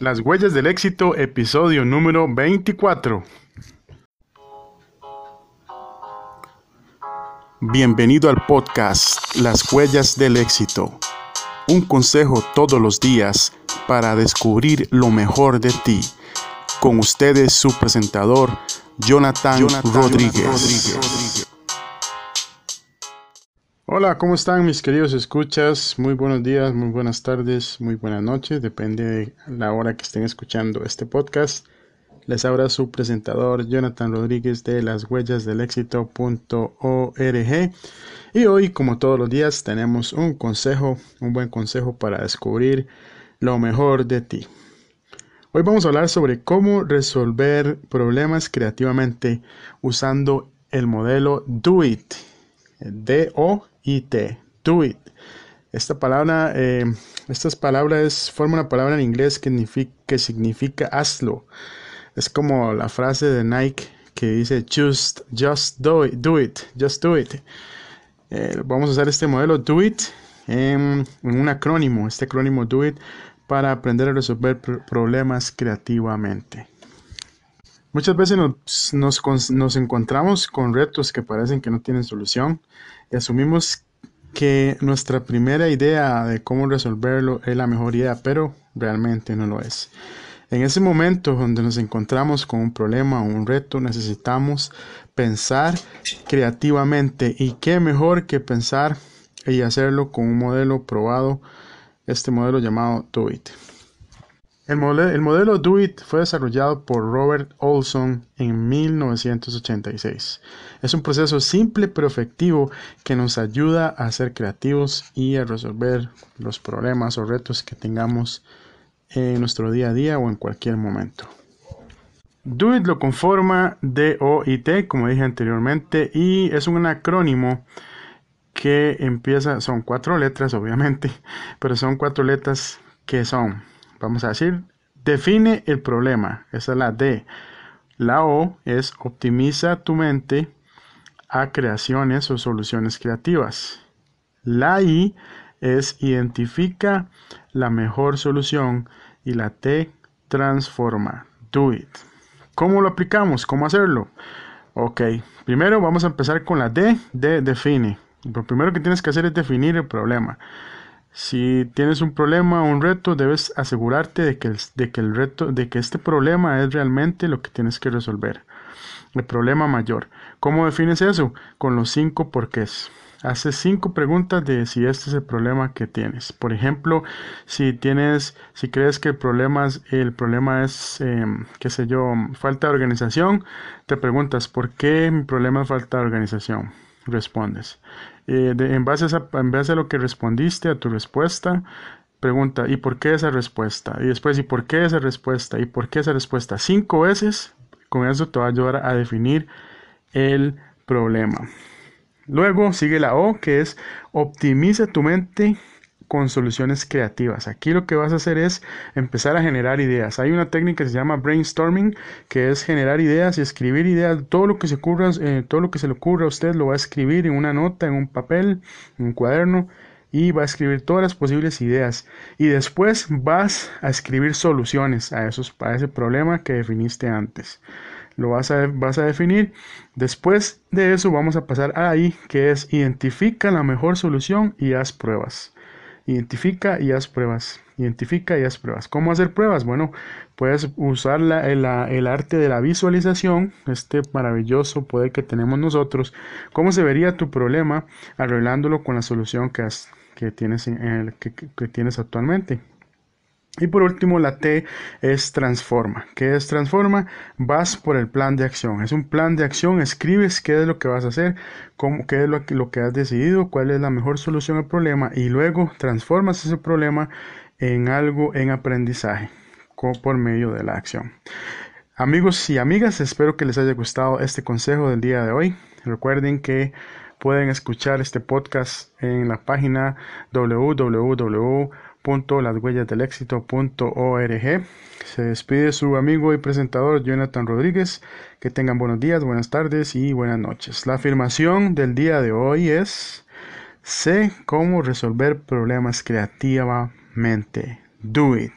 Las huellas del éxito, episodio número 24. Bienvenido al podcast Las huellas del éxito. Un consejo todos los días para descubrir lo mejor de ti. Con ustedes su presentador, Jonathan, Rodríguez. Hola, ¿cómo están mis queridos escuchas? Muy buenos días, muy buenas tardes, muy buenas noches, depende de la hora que estén escuchando este podcast. Les habla su presentador Jonathan Rodríguez de las huellas del éxito.org y hoy, como todos los días, tenemos un consejo, un buen consejo para descubrir lo mejor de ti. Hoy vamos a hablar sobre cómo resolver problemas creativamente usando el modelo Do It. D-O IT, do it. Esta palabra, eh, estas palabras forman una palabra en inglés que significa, hazlo. Es como la frase de Nike que dice just, just do it, do it, just do it. Eh, vamos a usar este modelo do it en, un acrónimo, este acrónimo do it para aprender a resolver problemas creativamente. Muchas veces nos, nos, encontramos con retos que parecen que no tienen solución y asumimos que nuestra primera idea de cómo resolverlo es la mejor idea, pero realmente no lo es. En ese momento donde nos encontramos con un problema o un reto, necesitamos pensar creativamente y qué mejor que pensar y hacerlo con un modelo probado, este modelo llamado Do. El modelo, Do It fue desarrollado por Robert Olson en 1986. Es un proceso simple pero efectivo que nos ayuda a ser creativos y a resolver los problemas o retos que tengamos en nuestro día a día o en cualquier momento. Do It lo conforma D-O-I-T, como dije anteriormente, y es un acrónimo que empieza, son cuatro letras obviamente, pero son cuatro letras que son Vamos a decir, define el problema. Esa es la D. La O es optimiza tu mente a creaciones o soluciones creativas. La I es identifica la mejor solución y la T transforma. Do it. ¿Cómo lo aplicamos? ¿Cómo hacerlo? Ok, primero vamos a empezar con la D de define. Lo primero que tienes que hacer es definir el problema. Si tienes un problema o un reto, debes asegurarte de que, el, reto, de que este problema es realmente lo que tienes que resolver. El problema mayor. ¿Cómo defines eso? Con los cinco porqués. Haces cinco preguntas de si este es el problema que tienes. Por ejemplo, si tienes, si crees que el problema es, el problema es, em, qué sé yo, falta de organización, te preguntas, ¿por qué mi problema es falta de organización? Respondes. Eh, en, base a en base a lo que respondiste, a tu respuesta, pregunta, ¿y por qué esa respuesta? Y después, ¿y por qué esa respuesta? ¿Y por qué esa respuesta? Cinco veces, con eso te va a ayudar a definir el problema. Luego sigue la O, que es optimiza tu mente con soluciones creativas. Aquí lo que vas a hacer es empezar a generar ideas. Hay una técnica que se llama brainstorming, que es generar ideas y escribir ideas. Todo lo que se ocurra, eh, todo lo que se le ocurra a usted lo va a escribir en una nota, en un papel, en un cuaderno y va a escribir todas las posibles ideas y después vas a escribir soluciones a esos a ese problema que definiste antes lo vas a, vas a definir después de eso vamos a pasar ahí que es identifica la mejor solución y haz pruebas Identifica y haz pruebas. Identifica y haz pruebas. ¿Cómo hacer pruebas? Bueno, puedes usar el, arte de la visualización, este maravilloso poder que tenemos nosotros. ¿Cómo se vería tu problema arreglándolo con la solución que, tienes actualmente? Y por último, la T es transforma. ¿Qué es transforma? Vas por el plan de acción. Es un plan de acción, escribes qué es lo que vas a hacer, cómo, qué es lo lo que has decidido, cuál es la mejor solución al problema y luego transformas ese problema en algo en aprendizaje por medio de la acción. Amigos y amigas, espero que les haya gustado este consejo del día de hoy. Recuerden que pueden escuchar este podcast en la página www www.lashuellasdelexito.org. Se despide su amigo y presentador Jonathan Rodríguez. Que tengan buenos días, buenas tardes y buenas noches. La afirmación del día de hoy es, sé cómo resolver problemas creativamente. Do it.